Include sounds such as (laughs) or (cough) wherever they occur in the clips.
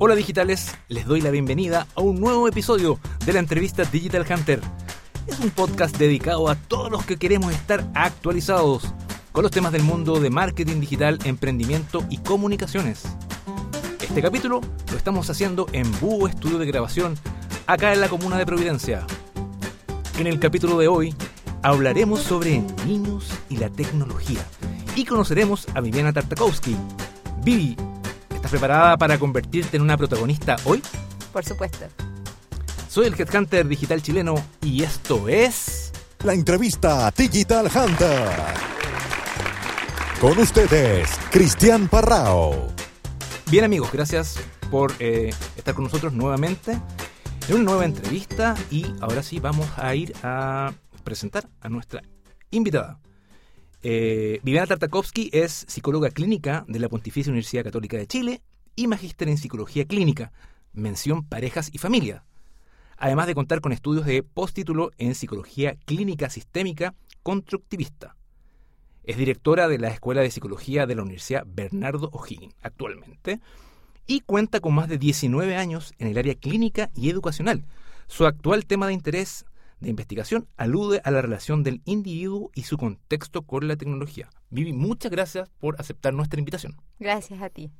Hola digitales, les doy la bienvenida a un nuevo episodio de la entrevista Digital Hunter. Es un podcast dedicado a todos los que queremos estar actualizados con los temas del mundo de marketing digital, emprendimiento y comunicaciones. Este capítulo lo estamos haciendo en Búho Estudio de Grabación, acá en la comuna de Providencia. En el capítulo de hoy hablaremos sobre niños y la tecnología y conoceremos a Viviana Tartakowski. Vivi, ¿estás preparada para convertirte en una protagonista hoy? Por supuesto. Soy el Headhunter digital chileno y esto es... La entrevista Digital Hunter. Con ustedes, Cristian Parrao. Bien amigos, gracias por eh, estar con nosotros nuevamente en una nueva entrevista y ahora sí vamos a ir a presentar a nuestra invitada. Eh, Viviana Tartakovsky es psicóloga clínica de la Pontificia Universidad Católica de Chile y magíster en psicología clínica, mención parejas y familia. Además de contar con estudios de postítulo en psicología clínica sistémica constructivista. Es directora de la Escuela de Psicología de la Universidad Bernardo O'Higgins actualmente y cuenta con más de 19 años en el área clínica y educacional. Su actual tema de interés de investigación alude a la relación del individuo y su contexto con la tecnología. Vivi, muchas gracias por aceptar nuestra invitación. Gracias a ti.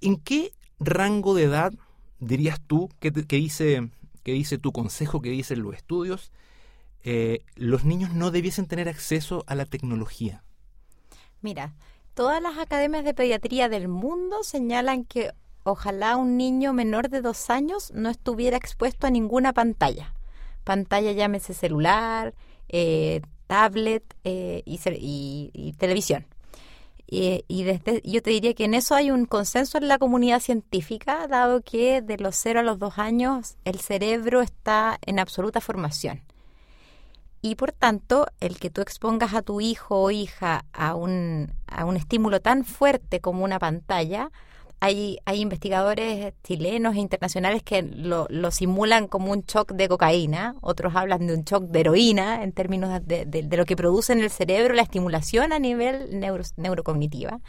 ¿En qué rango de edad dirías tú que, dice, que dice tu consejo, que dicen los estudios, eh, los niños no debiesen tener acceso a la tecnología? Mira, todas las academias de pediatría del mundo señalan que ojalá un niño menor de dos años no estuviera expuesto a ninguna pantalla. Pantalla llámese celular, eh, tablet eh, y, televisión. Y, y desde, yo te diría que en eso hay un consenso en la comunidad científica, dado que de los 0 a los 2 años el cerebro está en absoluta formación. Y por tanto el que tú expongas a tu hijo o hija a un, a un estímulo tan fuerte como una pantalla, hay, hay investigadores chilenos e internacionales que lo, lo, simulan como un shock de cocaína, otros hablan de un shock de heroína en términos de, de, lo que produce en el cerebro la estimulación a nivel neuro, neurocognitiva.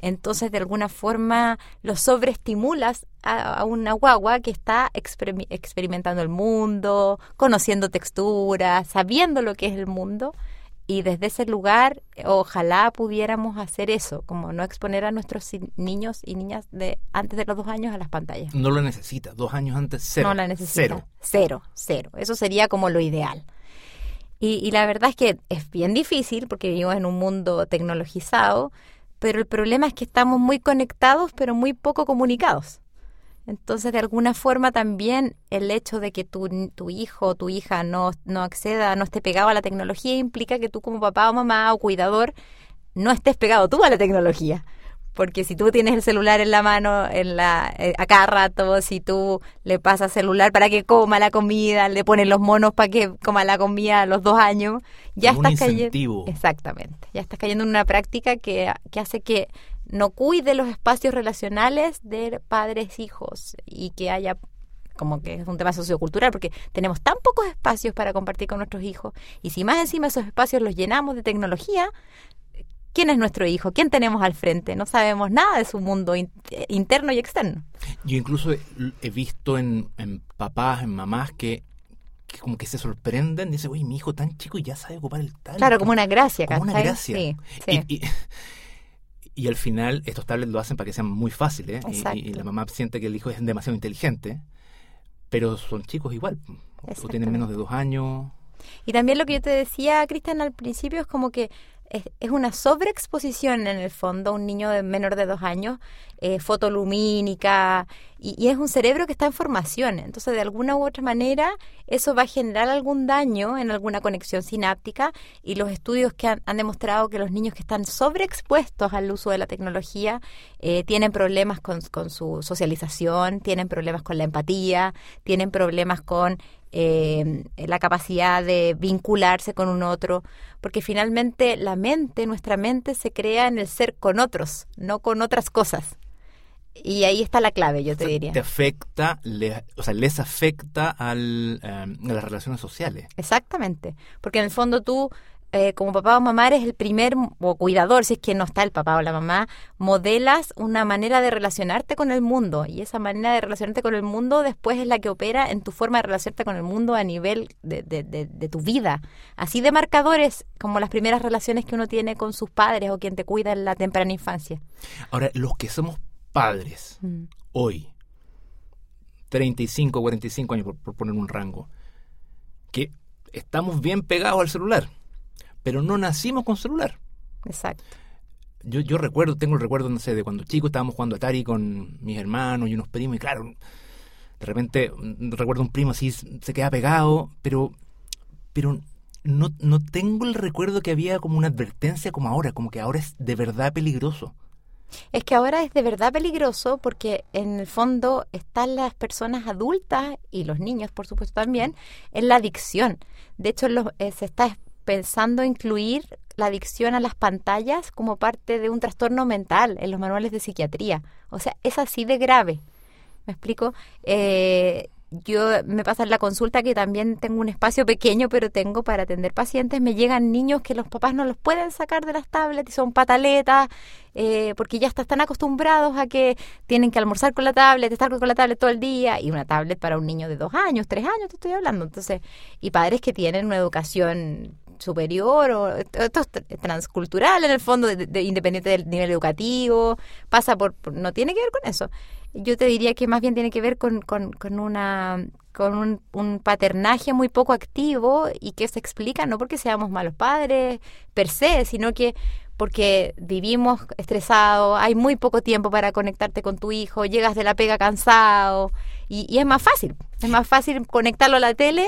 Entonces, de alguna forma, lo sobreestimulas a, una guagua que está exper experimentando el mundo, conociendo texturas, sabiendo lo que es el mundo. Y desde ese lugar, ojalá pudiéramos hacer eso, como no exponer a nuestros niños y niñas de antes de los dos años a las pantallas. No lo necesita, dos años antes, cero. No la necesita. Cero. Cero, cero. Eso sería como lo ideal. Y, y la verdad es que es bien difícil porque vivimos en un mundo tecnologizado, pero el problema es que estamos muy conectados, pero muy poco comunicados. Entonces, de alguna forma también el hecho de que tu, tu hijo o tu hija no, no acceda, no esté pegado a la tecnología, implica que tú como papá o mamá o cuidador no estés pegado tú a la tecnología. Porque si tú tienes el celular en la mano en la, eh, a cada rato, si tú le pasas celular para que coma la comida, le pones los monos para que coma la comida a los dos años, ya Como estás cayendo. Exactamente. Ya estás cayendo en una práctica que, que hace que no cuide los espacios relacionales de padres hijos y que haya como que es un tema sociocultural porque tenemos tan pocos espacios para compartir con nuestros hijos y si más encima esos espacios los llenamos de tecnología quién es nuestro hijo, quién tenemos al frente. No sabemos nada de su mundo in interno y externo. Yo incluso he, visto en, en, papás, en mamás que, que, como que se sorprenden, dice, uy, mi hijo tan chico y ya sabe ocupar el tablet. Claro, como una gracia, Como una gracia. Sí, sí. Y, y, (laughs) y, al final estos tablets lo hacen para que sean muy fáciles. Y, y, la mamá siente que el hijo es demasiado inteligente, pero son chicos igual. O tienen menos de dos años. Y también lo que yo te decía, Cristian, al principio es como que es, es, una sobreexposición en el fondo, un niño de menor de dos años, eh, fotolumínica, y, y, es un cerebro que está en formación. Entonces, de alguna u otra manera, eso va a generar algún daño en alguna conexión sináptica, y los estudios que han, han demostrado que los niños que están sobreexpuestos al uso de la tecnología eh, tienen problemas con, con su socialización, tienen problemas con la empatía, tienen problemas con eh, la capacidad de vincularse con un otro, porque finalmente la mente, nuestra mente se crea en el ser con otros, no con otras cosas. Y ahí está la clave, yo te o sea, diría. Te afecta, le, o sea, les afecta al, um, a las relaciones sociales. Exactamente, porque en el fondo tú eh, como papá o mamá eres el primer o cuidador, si es que no está el papá o la mamá, modelas una manera de relacionarte con el mundo y esa manera de relacionarte con el mundo después es la que opera en tu forma de relacionarte con el mundo a nivel de, de, de, tu vida. Así de marcadores como las primeras relaciones que uno tiene con sus padres o quien te cuida en la temprana infancia. Ahora, los que somos padres mm. hoy, 35, 45 años por poner un rango, que estamos bien pegados al celular pero no nacimos con celular. Exacto. Yo, yo recuerdo, tengo el recuerdo, no sé, de cuando chicos estábamos jugando Atari con mis hermanos y unos primos, y claro, de repente mm, recuerdo un primo así, se queda pegado, pero, pero no, no tengo el recuerdo que había como una advertencia como ahora, como que ahora es de verdad peligroso. Es que ahora es de verdad peligroso porque en el fondo están las personas adultas y los niños, por supuesto también, en la adicción. De hecho, eh, se está pensando incluir la adicción a las pantallas como parte de un trastorno mental en los manuales de psiquiatría. O sea, es así de grave. ¿Me explico? Eh, yo me pasa la consulta que también tengo un espacio pequeño, pero tengo para atender pacientes. Me llegan niños que los papás no los pueden sacar de las tablets y son pataletas, eh, porque ya están acostumbrados a que tienen que almorzar con la tablet, estar con la tablet todo el día, y una tablet para un niño de dos años, tres años, te estoy hablando. Entonces, y padres que tienen una educación superior o esto es transcultural en el fondo, de, independiente del nivel educativo, pasa por, no tiene que ver con eso. Yo te diría que más bien tiene que ver con, con, con una con un, paternaje muy poco activo y que se explica no porque seamos malos padres per se, sino que porque vivimos estresados, hay muy poco tiempo para conectarte con tu hijo, llegas de la pega cansado y, y es más fácil, es más fácil conectarlo a la tele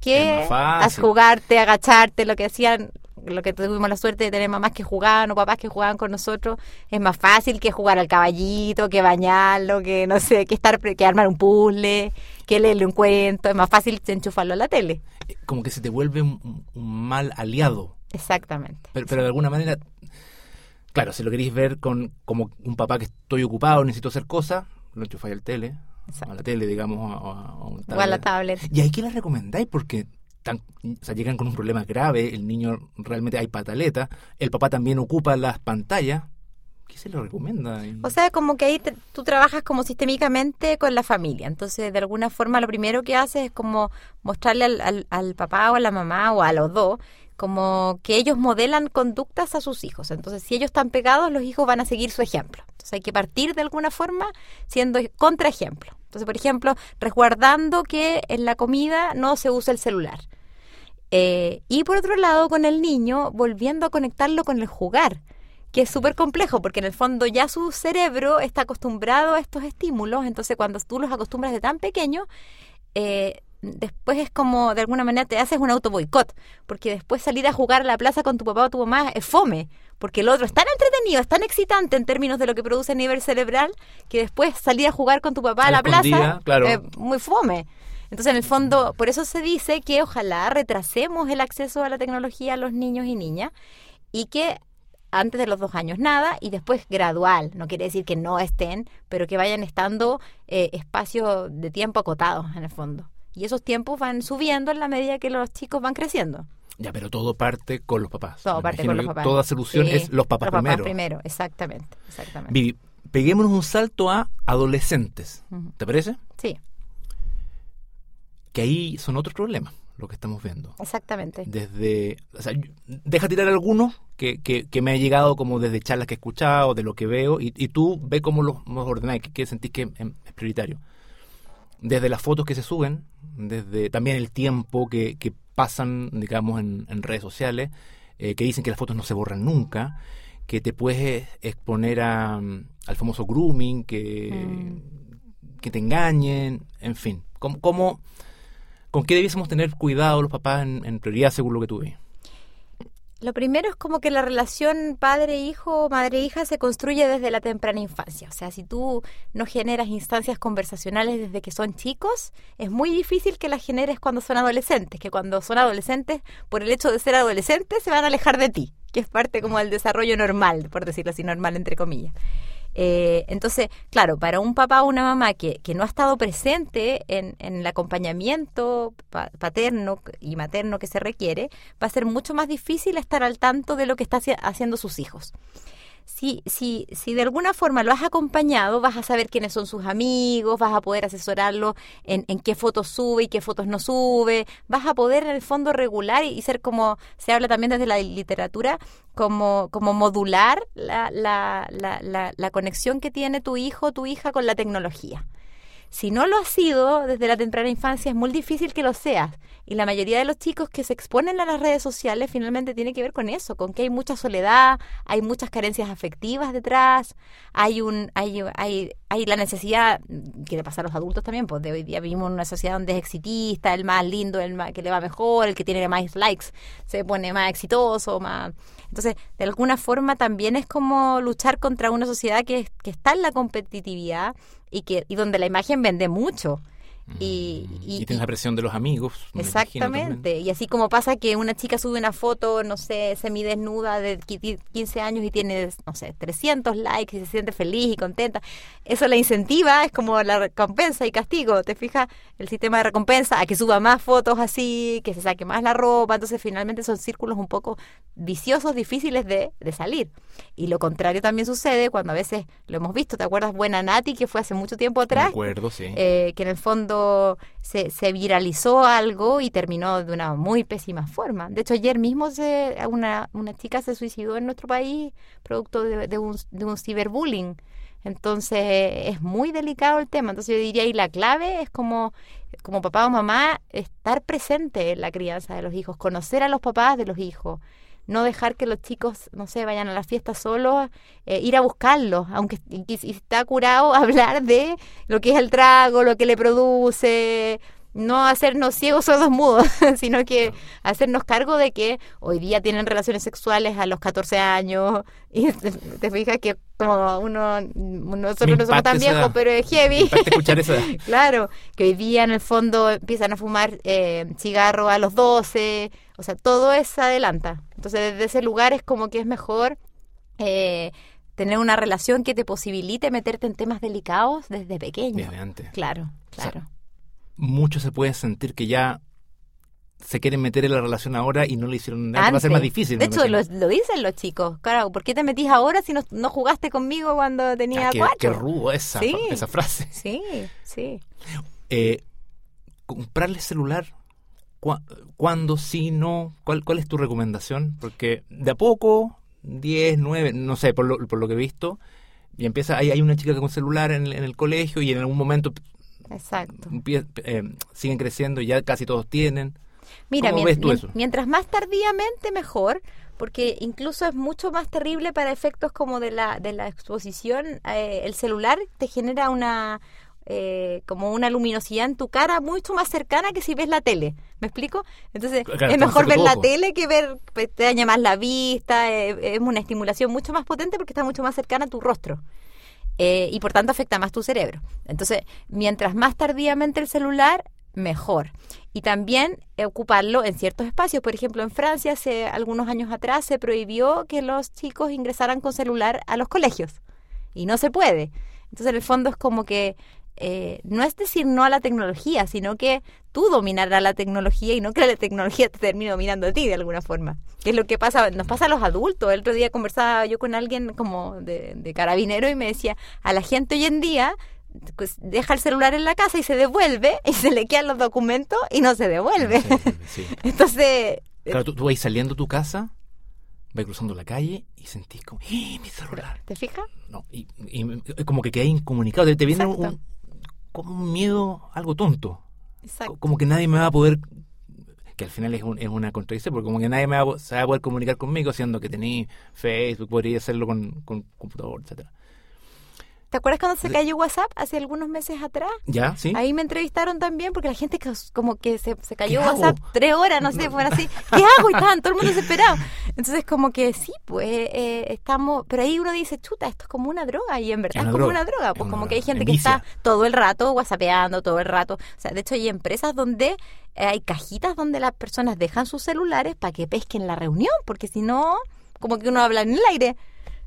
que a jugarte, agacharte, lo que hacían, lo que tuvimos la suerte de tener mamás que jugaban o papás que jugaban con nosotros, es más fácil que jugar al caballito, que bañarlo, que no sé, que estar que armar un puzzle, que leerle un cuento, es más fácil enchufarlo a la tele. Eh, como que se te vuelve un, mal aliado. Exactamente. Pero, pero de alguna manera Claro, si lo queréis ver con como un papá que estoy ocupado, necesito hacer cosas, lo enchufáis al tele, a la tele, digamos, a, a, la tablet. ¿Y ahí qué les recomendáis? Porque tan, o sea, llegan con un problema grave, el niño realmente hay pataleta, el papá también ocupa las pantallas. ¿Qué se le recomienda? O sea, como que ahí tú trabajas como sistémicamente con la familia. Entonces, de alguna forma, lo primero que haces es como mostrarle al, al papá o a la mamá o a los dos como que ellos modelan conductas a sus hijos. Entonces, si ellos están pegados, los hijos van a seguir su ejemplo. Entonces, hay que partir de alguna forma siendo contraejemplo. Entonces, por ejemplo, resguardando que en la comida no se use el celular. Eh, y por otro lado, con el niño, volviendo a conectarlo con el jugar, que es súper complejo, porque en el fondo ya su cerebro está acostumbrado a estos estímulos, entonces cuando tú los acostumbras de tan pequeño, eh, después es como, de alguna manera, te haces un auto boicot, porque después salir a jugar a la plaza con tu papá o tu mamá es fome, porque el otro es tan entretenido, es tan excitante en términos de lo que produce a nivel cerebral, que después salir a jugar con tu papá a, la plaza es muy fome. Entonces, en el fondo, por eso se dice que ojalá retrasemos el acceso a la tecnología a los niños y niñas y que antes de los dos años nada y después gradual. No quiere decir que no estén, pero que vayan estando eh, espacios de tiempo acotados en el fondo. Y esos tiempos van subiendo en la medida que los chicos van creciendo. Ya, pero todo parte con los papás. Todo parte con los papás. Toda solución es los papás los primero. primero, exactamente. exactamente. Vivi, peguémonos un salto a adolescentes. ¿Te parece? Sí. Que ahí son otros problemas lo que estamos viendo. Exactamente. Desde, o sea, deja tirar algunos que, que, me ha llegado como desde charlas que he escuchado, de lo que veo, y, tú ve cómo los, los ordenáis, que, sentís que es prioritario desde las fotos que se suben, desde también el tiempo que, que pasan, digamos, en, redes sociales, eh, que dicen que las fotos no se borran nunca, que te puedes exponer a, al famoso grooming, que, mm. que te engañen, en fin. ¿Cómo, ¿Con qué debiésemos tener cuidado los papás en, en prioridad según lo que tú ves? Lo primero es como que la relación padre-hijo, madre-hija se construye desde la temprana infancia. O sea, si tú no generas instancias conversacionales desde que son chicos, es muy difícil que las generes cuando son adolescentes, que cuando son adolescentes, por el hecho de ser adolescentes, se van a alejar de ti, que es parte como del desarrollo normal, por decirlo así, normal entre comillas. Eh, entonces, claro, para un papá o una mamá que, que no ha estado presente en, en el acompañamiento pa- paterno y materno que se requiere, va a ser mucho más difícil estar al tanto de lo que están haciendo sus hijos. Si, si, si de alguna forma lo has acompañado, vas a saber quiénes son sus amigos, vas a poder asesorarlo en, qué fotos sube y qué fotos no sube, vas a poder en el fondo regular y, ser como, se habla también desde la literatura, como, como modular la, la, la, la, la conexión que tiene tu hijo o tu hija con la tecnología. Si no lo has sido desde la temprana infancia, es muy difícil que lo seas. Y la mayoría de los chicos que se exponen a las redes sociales finalmente tiene que ver con eso, con que hay mucha soledad, hay muchas carencias afectivas detrás, hay un, hay, hay, hay la necesidad que le pasa a los adultos también, pues de hoy día vivimos en una sociedad donde es exitista, el más lindo, el más, que le va mejor, el que tiene más likes, se pone más exitoso, más entonces, de alguna forma también es como luchar contra una sociedad que, que está en la competitividad y que y donde la imagen vende mucho. Y, y, y tienes la presión de los amigos. me Exactamente. Y así como pasa que una chica sube una foto, no sé, semidesnuda de qui- 15 años y tiene, no sé, 300 likes y se siente feliz y contenta. Eso la incentiva, es como la recompensa y castigo. ¿Te fijas? El sistema de recompensa a que suba más fotos así, que se saque más la ropa. Entonces, finalmente son círculos un poco viciosos, difíciles de, de salir. Y lo contrario también sucede cuando a veces lo hemos visto. ¿Te acuerdas? Buena Nati, que fue hace mucho tiempo Me atrás acuerdo, sí. eh, que en el fondo se, se viralizó algo y terminó de una muy pésima forma. De hecho, ayer mismo se, una, una chica se suicidó en nuestro país producto de, un, de un ciberbullying. Entonces, es muy delicado el tema. Entonces, yo diría, y la clave es como, como papá o mamá, estar presente en la crianza de los hijos, conocer a los papás de los hijos no dejar que los chicos, no sé, vayan a la fiesta solos, eh, ir a buscarlos, aunque está curado, (laughs) hablar de lo que es el trago, lo que le produce, no hacernos ciegos, sordos, mudos, (laughs) sino que hacernos cargo de que hoy día tienen relaciones sexuales a los 14 años (laughs) y te, te fijas que como uno, nosotros no somos tan viejos, pero es heavy. escuchar edad. (laughs) Claro, que hoy día en el fondo empiezan a fumar eh, cigarro a los 12, o sea, todo es adelanta. Entonces, desde ese lugar es como que es mejor eh, tener una relación que te posibilite meterte en temas delicados desde pequeño. Desde antes. Claro, sea, claro. Muchos se pueden sentir que ya se quieren meter en la relación ahora y no le hicieron nada. Va a ser más difícil. De hecho, lo, dicen los chicos. Claro, ¿por qué te metís ahora si no, no jugaste conmigo cuando tenía Ah, qué, cuatro? qué rudo esa, Sí. esa frase. Sí, sí. Eh, comprarle celular. ¿Cu- ¿Cuándo? Sí, no. ¿Cuál, ¿Cuál es tu recomendación? Porque de a poco, 10, 9, no sé, por lo, por lo que he visto, y empieza, hay, hay una chica con celular en, el- en el colegio y en algún momento Exacto. eh, siguen creciendo y ya casi todos tienen. Mira, ¿Cómo mien- ves tú mien- eso? mientras más tardíamente mejor, porque incluso es mucho más terrible para efectos como de la, de la exposición. eh, el celular te genera una eh, como una luminosidad en tu cara mucho más cercana que si ves la tele. ¿Me explico? Entonces Claro, es mejor ver la tele que ver, pues, te daña más la vista, eh, es una estimulación mucho más potente porque está mucho más cercana a tu rostro. Eh, y por tanto afecta más tu cerebro. Entonces, mientras más tardíamente el celular, mejor. Y también ocuparlo en ciertos espacios. Por ejemplo, en Francia, hace algunos años atrás, se prohibió que los chicos ingresaran con celular a los colegios. Y no se puede. Entonces, en el fondo es como que eh, no es decir no a la tecnología, sino que tú dominarás la tecnología y no que la tecnología te termine dominando a ti de alguna forma. Que es lo que pasa, nos pasa a los adultos. El otro día conversaba yo con alguien como de, de carabinero y me decía, a la gente hoy en día pues, deja el celular en la casa y se devuelve (laughs) y se le quedan los documentos y no se devuelve. (laughs) Sí. Entonces, Claro, tú, tú vas saliendo de tu casa, vas cruzando la calle y sentís como, ¡Eh, mi celular! ¿te fijas? No, y, y como que quedas incomunicado, te, te viene un. Como un miedo, algo tonto. Exacto. Co- Como que nadie me va a poder, que al final es, un- es una contradicción, porque como que nadie me va se va a poder comunicar conmigo, siendo que tenía Facebook, podría hacerlo con, con computador, etcétera ¿Te acuerdas cuando se cayó WhatsApp hace algunos meses atrás? ¿Ya? ¿Sí? Ahí me entrevistaron también porque la gente que- como que se, se cayó. WhatsApp tres horas, no sé, fueron así, ¿qué hago? Y estaban todo el mundo desesperado. Entonces como que sí, pues eh, estamos, pero ahí uno dice, chuta, esto es como una droga y en verdad Es como droga, una droga, es pues una como droga, que hay gente que está todo el rato whatsappeando, todo el rato. O sea, de hecho hay empresas donde eh, hay cajitas donde las personas dejan sus celulares para que pesquen la reunión, porque si no, como que uno habla en el aire.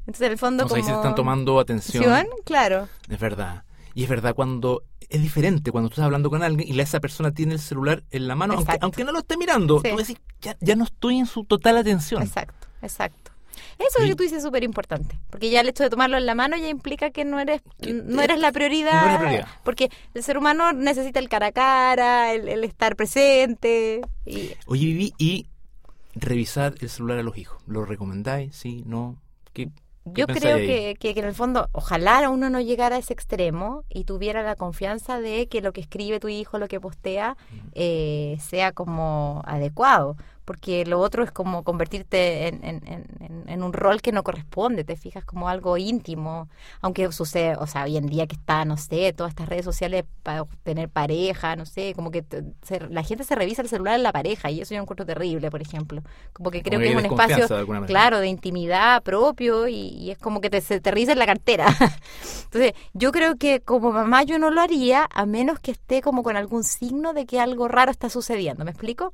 Entonces, en el fondo, Entonces, ahí como... se están tomando atención. Claro. Es verdad. Y es verdad cuando es diferente cuando tú estás hablando con alguien y esa persona tiene el celular en la mano, aunque, aunque no lo esté mirando. Sí. Tú decís, ya, ya no estoy en su total atención. Exacto, exacto. Eso Y- que tú dices es súper importante, porque ya el hecho de tomarlo en la mano ya implica que no eres no eres la prioridad, no eres prioridad. porque el ser humano necesita el cara a cara, el, el estar presente y Oye, Vivi, y revisar el celular a los hijos. ¿Lo recomendáis? ¿Sí? ¿No? ¿Qué, qué yo creo que, que en el fondo ojalá uno no llegara a ese extremo y tuviera la confianza de que lo que escribe tu hijo, lo que postea, eh, sea como adecuado. Porque lo otro es como convertirte en, en, en- en- en un rol que no corresponde, te fijas como algo íntimo. Aunque sucede, o sea, hoy en día que está, no sé, todas estas redes sociales para tener pareja, no sé, como que se- la gente se revisa el celular en la pareja y eso yo encuentro terrible, por ejemplo. Como que creo Como que es un espacio, de claro, de intimidad propio y, y es como que te, se te revisa en la cartera. (laughs) Entonces, yo creo que como mamá yo no lo haría a menos que esté como con algún signo de que algo raro está sucediendo. ¿Me explico?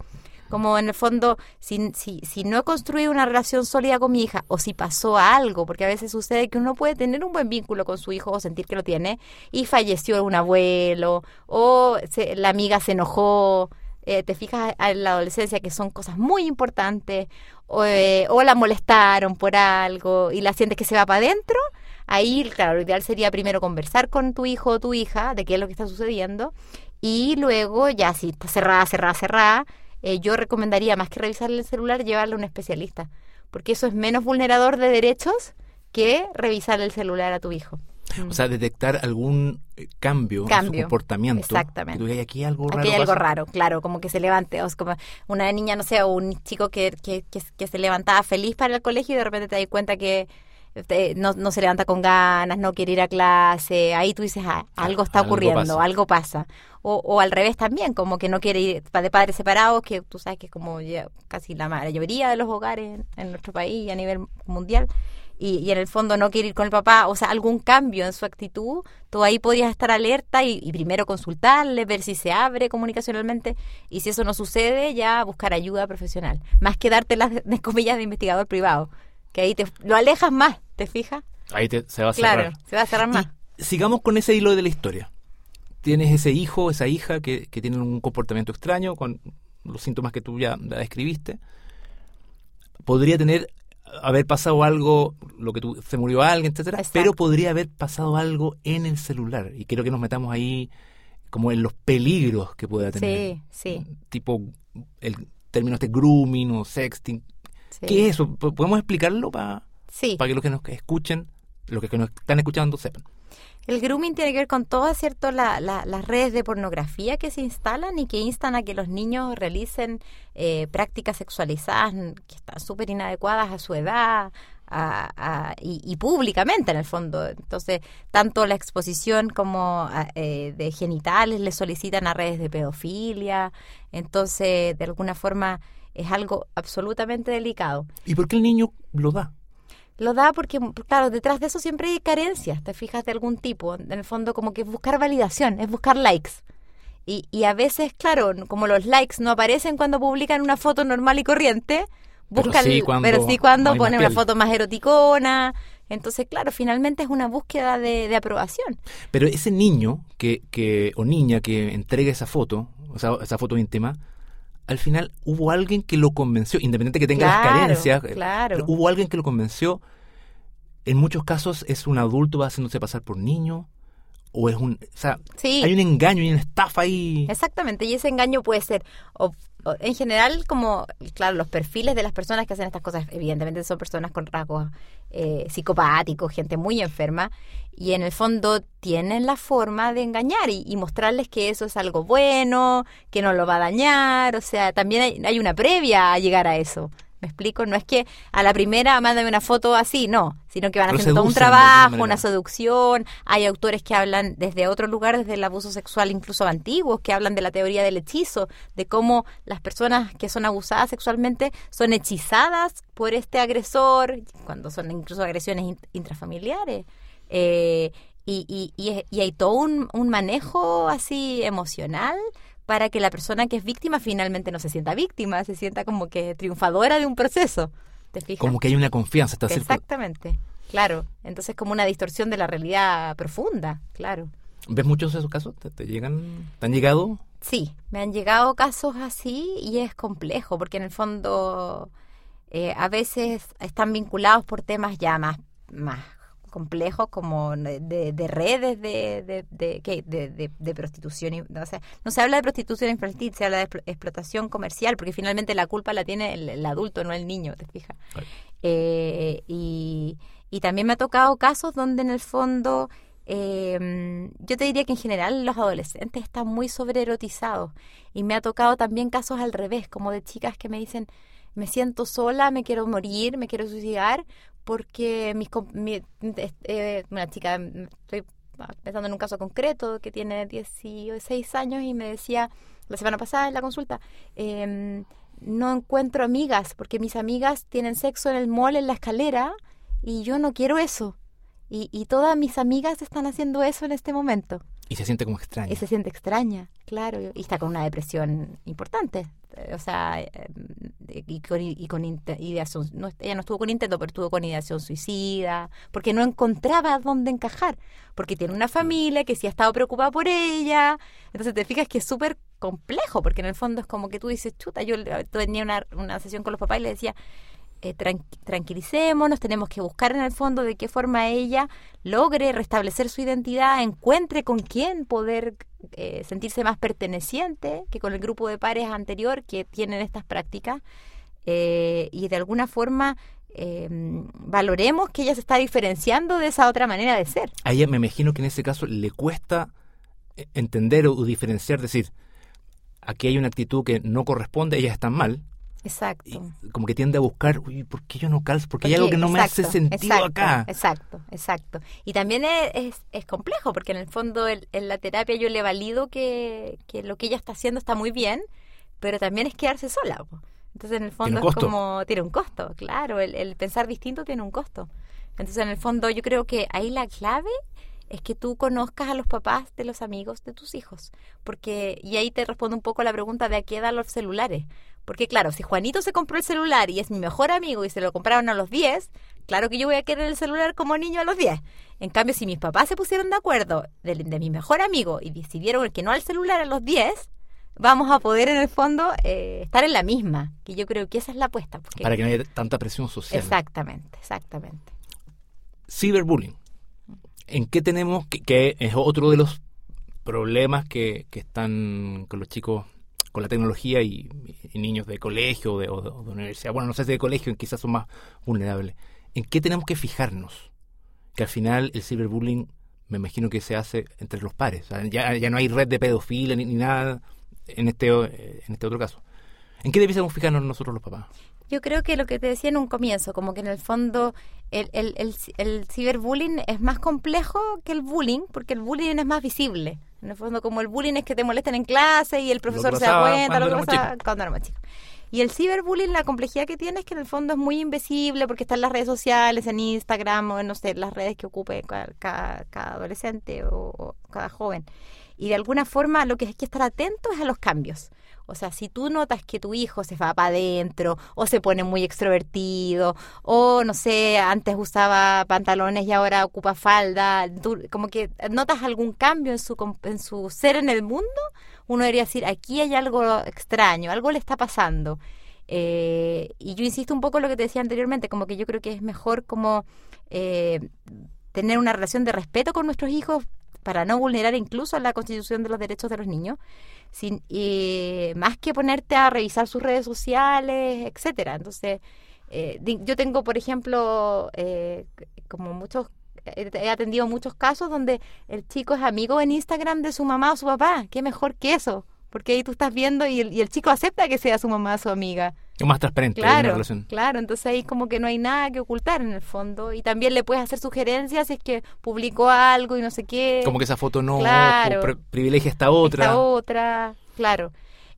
Como en el fondo, si, si, si no he construido una relación sólida con mi hija o si pasó algo, porque a veces sucede que uno puede tener un buen vínculo con su hijo o sentir que lo tiene y falleció un abuelo o se- la amiga se enojó, eh, te fijas en la adolescencia que son cosas muy importantes o, eh, o la molestaron por algo y la sientes que se va para adentro, ahí, claro, lo ideal sería primero conversar con tu hijo o tu hija de qué es lo que está sucediendo y luego ya si está cerrada, cerrada, cerrada, eh, yo recomendaría más que revisarle el celular, llevarle a un especialista, porque eso es menos vulnerador de derechos que revisarle el celular a tu hijo. O sea, detectar algún eh, cambio, en su comportamiento. Exactamente. Digas, aquí algo raro Aquí hay algo pasa. raro, claro, como que se levante, o como una niña, no sé, o un chico que, que, que, que se levantaba feliz para el colegio y de repente te das cuenta que eh, no, no se levanta con ganas, no quiere ir a clase, ahí tú dices, ah, algo está Algo ocurriendo, pasa. algo pasa. O, o al revés también, como que no quiere ir de padres separados, que tú sabes que es como ya casi la mayoría de los hogares en, en nuestro país y a nivel mundial. Y, y en el fondo no quiere ir con el papá, o sea, algún cambio en su actitud, tú ahí podías estar alerta y, y primero consultarle, ver si se abre comunicacionalmente y si eso no sucede, ya buscar ayuda profesional. Más que darte las de comillas de investigador privado, que ahí te lo alejas más, ¿te fijas? Ahí te- se va a cerrar. Claro, se va a cerrar más. Y sigamos con ese hilo de la historia. Tienes ese hijo, esa hija que, que tienen un comportamiento extraño con los síntomas que tú ya describiste. Podría tener haber pasado algo, lo que tú se murió alguien, etcétera, Exacto. pero podría haber pasado algo en el celular y quiero que nos metamos ahí como en los peligros que pueda tener. Sí, sí, Tipo el término este grooming o sexting. Sí. ¿Qué es eso? ¿Po- ¿Podemos explicarlo para Sí. que los que nos escuchen, los que nos están escuchando sepan? El grooming tiene que ver con todas cierto la- la- las redes de pornografía que se instalan y que instan a que los niños realicen eh, prácticas sexualizadas que están súper inadecuadas a su edad a- a- y, y públicamente en el fondo. Entonces, tanto la exposición como a- eh, de genitales le solicitan a redes de pedofilia. Entonces, de alguna forma es algo absolutamente delicado. ¿Y por qué el niño lo da? Lo da porque, claro, detrás de eso siempre hay carencias, te fijas, de algún tipo. En el fondo, como que es buscar validación, es buscar likes. Y, y a veces, claro, como los likes no aparecen cuando publican una foto normal y corriente, Pero buscan, sí cuando pero sí cuando ponen una foto más eroticona. Entonces, claro, finalmente es una búsqueda de, de aprobación. Pero ese niño que, que o niña que entrega esa foto, o sea, esa foto íntima, al final hubo alguien que lo convenció, independiente que tenga las carencias, eh, claro. pero hubo alguien que lo convenció. En muchos casos es un adulto haciéndose pasar por niño, o es un, o sea, Sí. hay un engaño, hay una estafa ahí. Exactamente, y ese engaño puede ser, o en general, como, claro, los perfiles de las personas que hacen estas cosas, evidentemente son personas con rasgos eh, psicopáticos, gente muy enferma, y en el fondo tienen la forma de engañar y, mostrarles que eso es algo bueno, que no lo va a dañar, o sea, también hay una previa a llegar a eso. ¿Me explico? No es que a la primera mándame una foto así, no, sino que van Lo haciendo todo un trabajo, una seducción. Hay autores que hablan desde otro lugar, desde el abuso sexual incluso antiguos, que hablan de la teoría del hechizo, de cómo las personas que son abusadas sexualmente son hechizadas por este agresor, cuando son incluso agresiones in- intrafamiliares. Eh, y, y, y, hay todo un, un manejo así emocional para que la persona que es víctima finalmente no se sienta víctima, se sienta como que triunfadora de un proceso. ¿Te fijas? Como que hay una confianza, está. Exactamente. claro. Entonces como una distorsión de la realidad profunda, claro. ¿Ves muchos de esos casos? ¿Te, llegan, ¿Te han llegado? Sí, me han llegado casos así y es complejo porque en el fondo eh, a veces están vinculados por temas ya más, más complejos como de, de redes de, de, de, de, prostitución. O sea, no se habla de prostitución infantil, se habla de explotación comercial, porque finalmente la culpa la tiene el, adulto, no el niño, ¿te fijas? Eh, y, y también me ha tocado casos donde en el fondo... Eh, yo te diría que en general los adolescentes están muy sobreerotizados y me ha tocado también casos al revés, como de chicas que me dicen, me siento sola, me quiero morir, me quiero suicidar, porque mis, mi, eh, una chica, estoy pensando en un caso concreto que tiene 16 años y me decía la semana pasada en la consulta, em, no encuentro amigas porque mis amigas tienen sexo en el mall, en la escalera y yo no quiero eso. Y, y todas mis amigas están haciendo eso en este momento. Y se siente como extraña. Y se siente extraña, claro. Y está con una depresión importante. O sea, eh, y con, y con ideación. No, ella no estuvo con intento, pero estuvo con ideación suicida. Porque no encontraba dónde encajar. Porque tiene una familia que sí ha estado preocupada por ella. Entonces te fijas que es súper complejo. Porque en el fondo es como que tú dices, chuta, yo tenía una, una sesión con los papás y le decía eh, tranquilicémonos, tenemos que buscar en el fondo de qué forma ella logre restablecer su identidad, encuentre con quién poder eh, sentirse más perteneciente que con el grupo de pares anterior que tienen estas prácticas eh, y de alguna forma em, valoremos que ella se está diferenciando de esa otra manera de ser. A ella me imagino que en ese caso le cuesta eh, entender o diferenciar, decir, aquí hay una actitud que no corresponde, ella está mal, Exacto. como que tiende a buscar, uy, ¿por qué yo no calzo? Porque, hay algo que no me hace sentido acá. Exacto, exacto. Y también es, es, complejo, porque en el fondo en la terapia yo le valido que, que, lo que ella está haciendo está muy bien, pero también es quedarse sola. Entonces en el fondo es como, tiene un costo, claro, el, el pensar distinto tiene un costo. Entonces en el fondo yo creo que ahí la clave es que tú conozcas a los papás de los amigos de tus hijos. Porque, y ahí te respondo un poco la pregunta de a qué edad los celulares. Porque claro, si Juanito se compró el celular y es mi mejor amigo y se lo compraron a los 10, claro que yo voy a querer el celular como niño a los 10. En cambio, si mis papás se pusieron de acuerdo de, mi mejor amigo y decidieron el que no al celular a los 10, vamos a poder en el fondo eh, estar en la misma. Que yo creo que esa es la apuesta. Para que no haya tanta presión social. Exactamente, exactamente. Ciberbullying en qué tenemos, que, es otro de los problemas que, están con los chicos, con la tecnología y, niños de colegio o de, universidad, bueno, no sé si de colegio quizás son más vulnerables. ¿En qué tenemos que fijarnos? Que al final el ciberbullying me imagino que se hace entre los pares. ya, ya no hay red de pedofilia ni, nada en este, en este otro caso. ¿En qué debiésemos fijarnos nosotros los papás? Yo creo que lo que te decía en un comienzo, como que en el fondo el, el, el, ciberbullying es más complejo que el bullying, porque el bullying es más visible. En el fondo, como el bullying es que te molestan en clase y el profesor se da cuenta, lo que pasa cuando era más chico. Y el ciberbullying, la complejidad que tiene es que en el fondo es muy invisible porque está en las redes sociales, en Instagram o en, no sé, las redes que ocupe cada, cada, adolescente o, o, cada joven. Y de alguna forma lo que hay que estar atento es a los cambios. O sea, si tú notas que tu hijo se va para adentro o se pone muy extrovertido o, no sé, antes usaba pantalones y ahora ocupa falda, como que notas algún cambio en su, en su ser en el mundo, uno debería decir, aquí hay algo extraño, algo le está pasando. Eh, y yo insisto un poco en lo que te decía anteriormente, como que yo creo que es mejor como eh, tener una relación de respeto con nuestros hijos para no vulnerar incluso la constitución de los derechos de los niños sin, más que ponerte a revisar sus redes sociales, etcétera. Entonces, eh, yo tengo, por ejemplo, eh, como muchos, he atendido muchos casos donde el chico es amigo en Instagram de su mamá o su papá. ¿Qué mejor que eso? Porque ahí tú estás viendo y el, y el chico acepta que sea su mamá o su amiga. Más transparente claro, la relación. Claro, entonces ahí como que no hay nada que ocultar en el fondo. Y también le puedes hacer sugerencias si es que publicó algo y no sé qué. Como que esa foto no claro, privilegia esta otra. Esta otra, claro.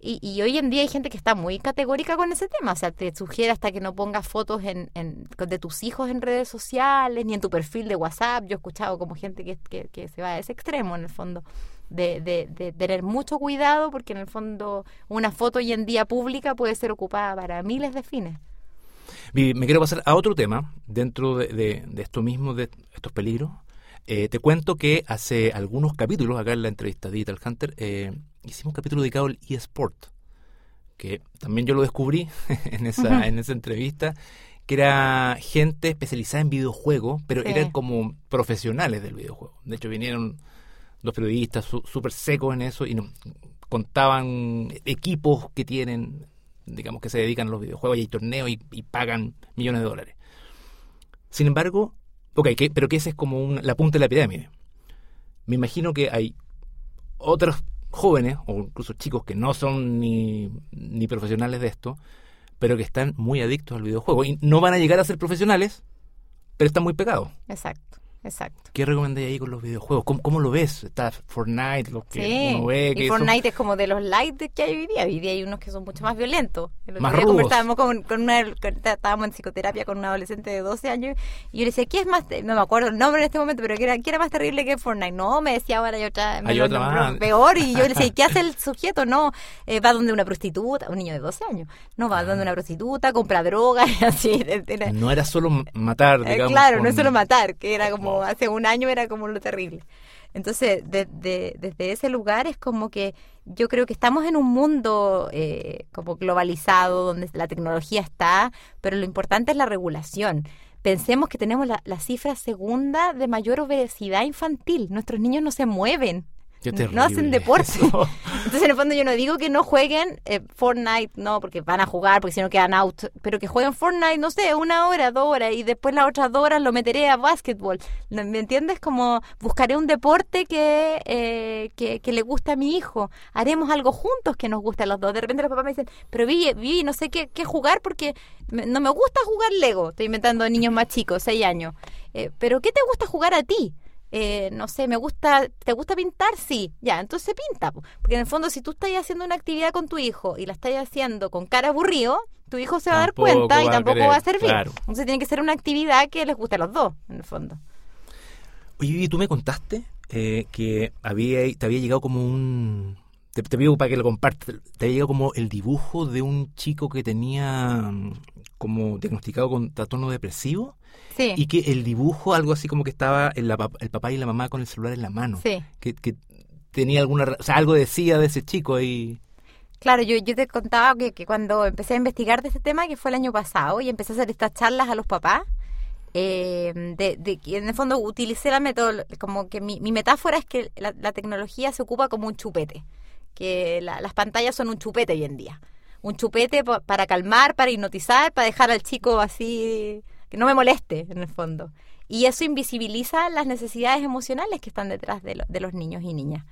Y, y, hoy en día hay gente que está muy categórica con ese tema. O sea, te sugiere hasta que no pongas fotos en, en, de tus hijos en redes sociales, ni en tu perfil de WhatsApp. Yo he escuchado como gente que, que, que se va a ese extremo en el fondo de, de, tener mucho cuidado porque en el fondo una foto hoy en día pública puede ser ocupada para miles de fines. Me quiero pasar a otro tema dentro de, de- de esto mismo, de estos peligros. Eh, te cuento que hace algunos capítulos, acá en la entrevista Digital Hunter, eh, hicimos un capítulo dedicado al eSport, que también yo lo descubrí (laughs) en esa, en esa entrevista, que era gente especializada en videojuegos, pero Sí. eran como profesionales del videojuego. De hecho, vinieron dos periodistas súper secos en eso y nos contaban equipos que tienen, digamos, que se dedican a los videojuegos y hay torneos y, pagan millones de dólares. Sin embargo, ok, que, pero que ese es como la punta de la pirámide. Me imagino que hay otros jóvenes o incluso chicos que no son ni, ni profesionales de esto, pero que están muy adictos al videojuego y no van a llegar a ser profesionales, pero están muy pegados. Exacto, exacto. ¿Qué recomendáis ahí con los videojuegos? ¿Cómo, cómo lo ves? Está Fortnite, lo que Sí, uno ve, que y son- Fortnite es como de los light que hay hoy día. Hoy día hay unos que son mucho más violentos. El Más rudos. conversábamos con, con una, estábamos en psicoterapia con una adolescente de 12 años y yo le decía, ¿qué es más? te-?" No me acuerdo el nombre en este momento, pero ¿qué era, qué era más terrible que Fortnite? No, me decía ahora hay otra, me Hay lo otra más. peor y yo le decía, ¿y qué hace (laughs) el sujeto? No, eh, va donde una prostituta, un niño de 12 años, no, va donde una prostituta, compra droga (laughs) y así. era- No era solo matar, eh, digamos. claro, no es solo matar, que era como Hace un año era como lo terrible. Entonces, de- de- desde ese lugar es como que yo creo que estamos en un mundo eh, como globalizado, donde la tecnología está, pero lo importante es la regulación. Pensemos que tenemos la, la cifra segunda de mayor obesidad infantil. Nuestros niños no se mueven. Qué no hacen deporte. eso. (laughs) Entonces, en el fondo, yo no digo que no jueguen eh, Fortnite, no, porque van a jugar, porque si no quedan out, pero que jueguen Fortnite, no sé, una hora, dos horas, y después las otras dos horas lo meteré a básquetbol. ¿No- ¿Me entiendes? Como buscaré un deporte que, eh, que, que le guste a mi hijo. Haremos algo juntos que nos guste a los dos. De repente los papás me dicen, pero Vivi, Vivi, no sé qué, qué jugar porque me- no me gusta jugar Lego. Estoy inventando niños más chicos, seis años. Eh, pero ¿qué te gusta jugar a ti? Eh, no sé, me gusta, ¿te gusta pintar? Sí, ya, entonces pinta. po. Porque en el fondo, si tú estás haciendo una actividad con tu hijo y la estás haciendo con cara aburrido, tu hijo se va a dar cuenta y va a tampoco querer, va a servir. claro. Entonces tiene que ser una actividad que les guste a los dos, en el fondo. Oye, Vivi, tú me contaste eh, que había, te había llegado como un... Te, te pido para que lo compartas. Te había llegado como el dibujo de un chico que tenía mm, como diagnosticado con trastorno depresivo Sí, y que el dibujo, algo así como que estaba el, el papá y la mamá con el celular en la mano. sí. Que, que tenía alguna... O sea, algo decía de ese chico ahí. Claro, yo, yo te contaba que, que cuando empecé a investigar de este tema, que fue el año pasado, y empecé a hacer estas charlas a los papás, eh, de, de que en el fondo utilicé la método, como que mi, mi metáfora es que la, la tecnología se ocupa como un chupete, que la- las pantallas son un chupete hoy en día. Un chupete pa- para calmar, para hipnotizar, para dejar al chico así, que no me moleste, en el fondo. Y eso invisibiliza las necesidades emocionales que están detrás de, lo- de los niños y niñas.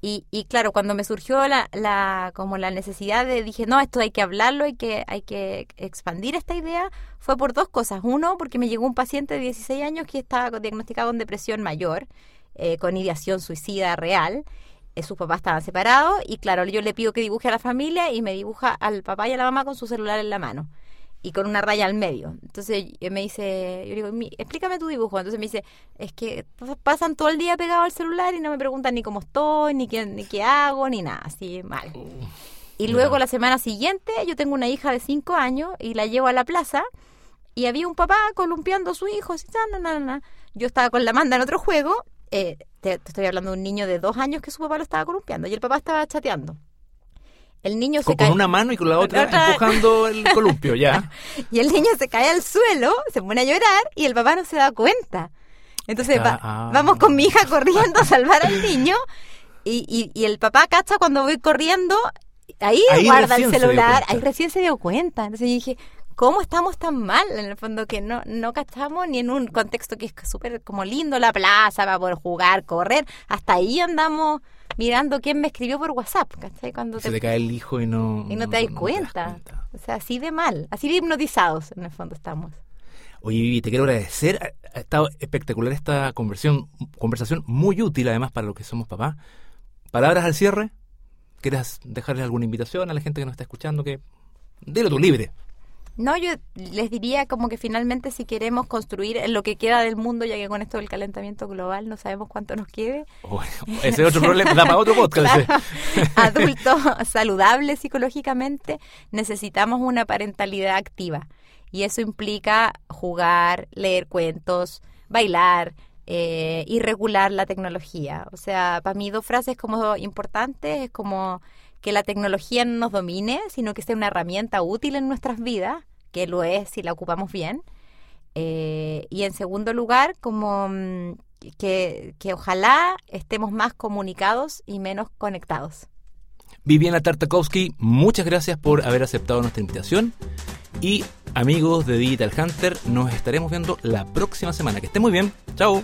Y, y claro, cuando me surgió la, la, como la necesidad de, dije, no, esto hay que hablarlo, hay que, hay que expandir esta idea, fue por dos cosas. Uno, porque me llegó un paciente de 16 años que estaba diagnosticado con depresión mayor, eh, con ideación suicida real. Eh, sus papás estaban separados y claro, yo le pido que dibuje a la familia y me dibuja al papá y a la mamá con su celular en la mano y con una raya al medio. Entonces me dice, yo digo, "Mi- explícame tu dibujo. Entonces me dice, es que pas- pasan todo el día pegado al celular y no me preguntan ni cómo estoy, ni qué, ni qué hago, ni nada, así mal. Y luego la semana siguiente yo tengo una hija de 5 años y la llevo a la plaza y había un papá columpiando a su hijo. Así, na, na, na, na. Yo estaba con la manda en otro juego. eh, te, te estoy hablando de un niño de dos años que su papá lo estaba columpiando y el papá estaba chateando. El niño se Con, cae con una mano y con la otra otra- empujando el columpio, ya. (laughs) y el niño se cae al suelo, se pone a llorar y el papá no se da cuenta. Entonces va- ah. vamos con mi hija corriendo a salvar al niño y, y, y el papá cacha cuando voy corriendo, ahí, Ahí guarda el celular, ahí recién se dio cuenta. Entonces yo dije, ¿cómo estamos tan mal? En el fondo que no, no cachamos ni en un contexto que es súper como lindo la plaza para poder jugar, correr. Hasta ahí andamos mirando quién me escribió por WhatsApp, ¿cachai? Cuando Se te cae el hijo y no... y no te das cuenta. O sea, así de mal, así de hipnotizados en el fondo estamos. Oye, Vivi, te quiero agradecer. Ha- Ha estado espectacular esta conversión, conversación, muy útil además para los que somos papás. Palabras al cierre. ¿Quieres dejarles alguna invitación a la gente que nos está escuchando? Que dilo tú libre. No, yo les diría como que finalmente si queremos construir lo que queda del mundo, ya que con esto del calentamiento global no sabemos cuánto nos quede, Oh, ese es otro problema, da para otro (laughs) podcast. Claro. (laughs) (laughs) adultos saludables psicológicamente, necesitamos una parentalidad activa. Y eso implica jugar, leer cuentos, bailar eh, y regular la tecnología. O sea, para mí dos frases como importantes es como que la tecnología no nos domine, sino que sea una herramienta útil en nuestras vidas, que lo es si la ocupamos bien. Eh, y en segundo lugar, como mm, que, que ojalá estemos más comunicados y menos conectados. Viviana Tartakovsky, muchas gracias por haber aceptado nuestra invitación. Y amigos de Digital Hunter, nos estaremos viendo la próxima semana. Que estén muy bien. Chao.